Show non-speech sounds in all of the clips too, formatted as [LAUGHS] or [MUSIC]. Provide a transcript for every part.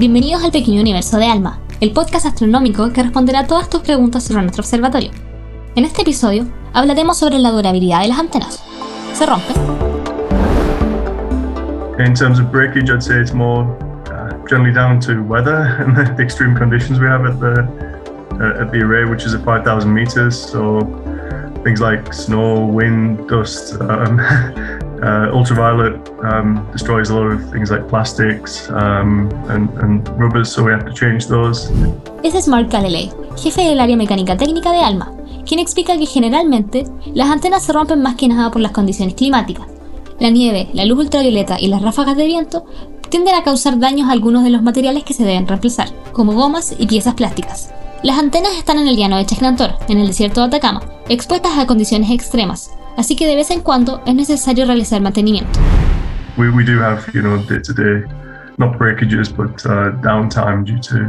Bienvenidos al Pequeño Universo de Alma, el podcast astronómico que responderá todas tus preguntas sobre nuestro observatorio. En este episodio hablaremos sobre la durabilidad de las antenas. ¿Se rompen? In terms of breakage, I'd say it's more uh, generally down to weather [LAUGHS] and the extreme conditions we have at the uh, at the array, which is at 5,000 meters. So things like snow, wind, dust, um, [LAUGHS] uh, ultraviolet um, destroys a lot of things like plastics um, and, and rubbers, so we have to change those. Ese es Mark Galilei, jefe del área mecánica técnica de ALMA, quien explica que generalmente las antenas se rompen más que nada por las condiciones climáticas. La nieve, la luz ultravioleta y las ráfagas de viento tienden a causar daños a algunos de los materiales que se deben reemplazar, como gomas y piezas plásticas. Las antenas están en el llano de Chajnantor, en el desierto de Atacama, expuestas a condiciones extremas, así que de vez en cuando es necesario realizar mantenimiento. We, we do have, you know, day-to-day, not breakages, but uh, downtime due to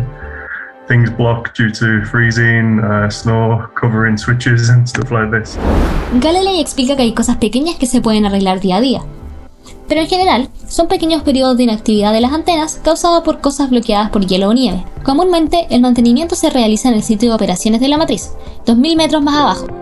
things blocked due to freezing, uh, snow covering switches [LAUGHS] and stuff like this. Galilei explica que hay cosas pequeñas que se pueden arreglar día a día, pero en general son pequeños periodos de inactividad de las antenas causados por cosas bloqueadas por hielo o nieve. Comúnmente el mantenimiento se realiza en el sitio de operaciones de la matriz, 2000 metros más abajo.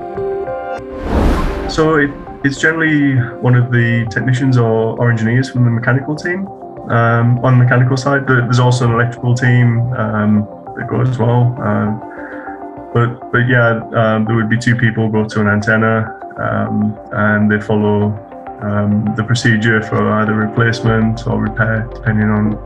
So it, it's generally one of the technicians or, or engineers from the mechanical team. Um, on the mechanical side, there- there's also an electrical team um, that goes as well. Um, but but yeah, um, there would be two people go to an antenna um, and they follow um, the procedure for either replacement or repair, depending on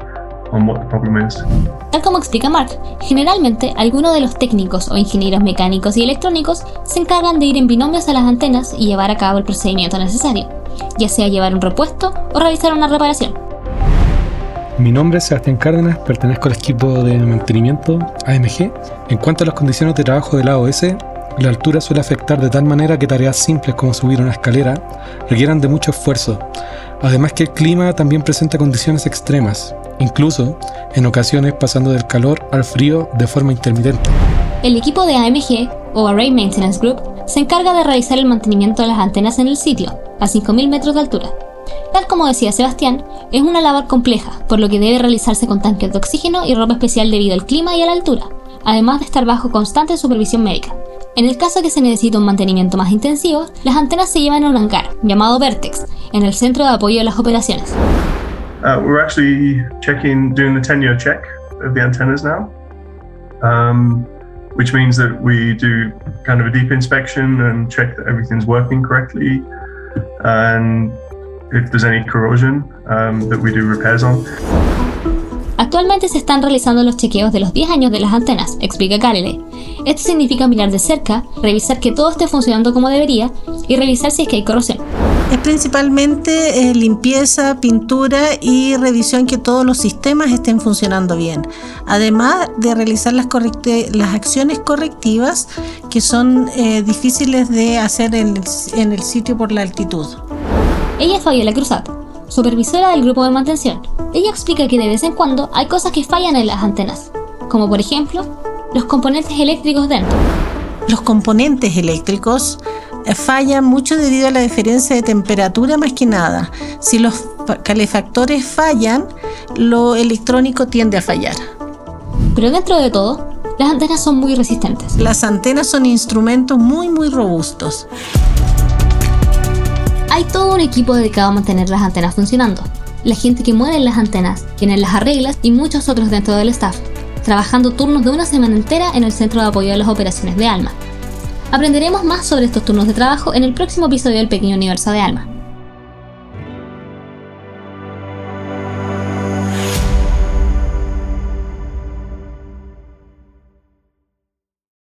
on what the problem is. Tal como explica Mark, generalmente algunos de los técnicos o ingenieros mecánicos y electrónicos se encargan de ir en binomios a las antenas y llevar a cabo el procedimiento necesario, ya sea llevar un repuesto o realizar una reparación. Mi nombre es Sebastián Cárdenas, pertenezco al equipo de mantenimiento AMG. En cuanto a las condiciones de trabajo del AOS, la altura suele afectar de tal manera que tareas simples como subir una escalera requieran de mucho esfuerzo. Además que el clima también presenta condiciones extremas, incluso en ocasiones pasando del calor al frío de forma intermitente. El equipo de AMG, o Array Maintenance Group, se encarga de realizar el mantenimiento de las antenas en el sitio, a 5.000 metros de altura. Tal como decía Sebastián, es una labor compleja, por lo que debe realizarse con tanques de oxígeno y ropa especial debido al clima y a la altura, además de estar bajo constante supervisión médica. En el caso que se necesite un mantenimiento más intensivo, las antenas se llevan a un hangar, llamado Vertex, en el centro de apoyo de las operaciones. Uh, we're actually checking, doing the 10 year check of the antennas now, um, which means that we do kind of a deep inspection and check that everything's working correctly. And if there's any corrosion, um, that we do repairs on. Actualmente se están realizando los chequeos de los 10 años de las antenas, explica Galilei. Esto significa mirar de cerca, revisar que todo esté funcionando como debería y revisar si es que hay corrosión. Es principalmente eh, limpieza, pintura y revisión que todos los sistemas estén funcionando bien. Además de realizar las, las acciones correctivas que son eh, difíciles de hacer en el, en el sitio por la altitud. Ella es Fabiola Cruzat, supervisora del grupo de mantención. Ella explica que de vez en cuando hay cosas que fallan en las antenas, como por ejemplo los componentes eléctricos dentro. Los componentes eléctricos fallan mucho debido a la diferencia de temperatura más que nada. Si los fa- calefactores fallan, lo electrónico tiende a fallar. Pero dentro de todo, las antenas son muy resistentes. Las antenas son instrumentos muy muy robustos. Hay todo un equipo dedicado a mantener las antenas funcionando. La gente que mueve las antenas, quienes las arregla y muchos otros dentro del staff, trabajando turnos de una semana entera en el centro de apoyo a las operaciones de Alma. Aprenderemos más sobre estos turnos de trabajo en el próximo episodio del Pequeño Universo de Alma.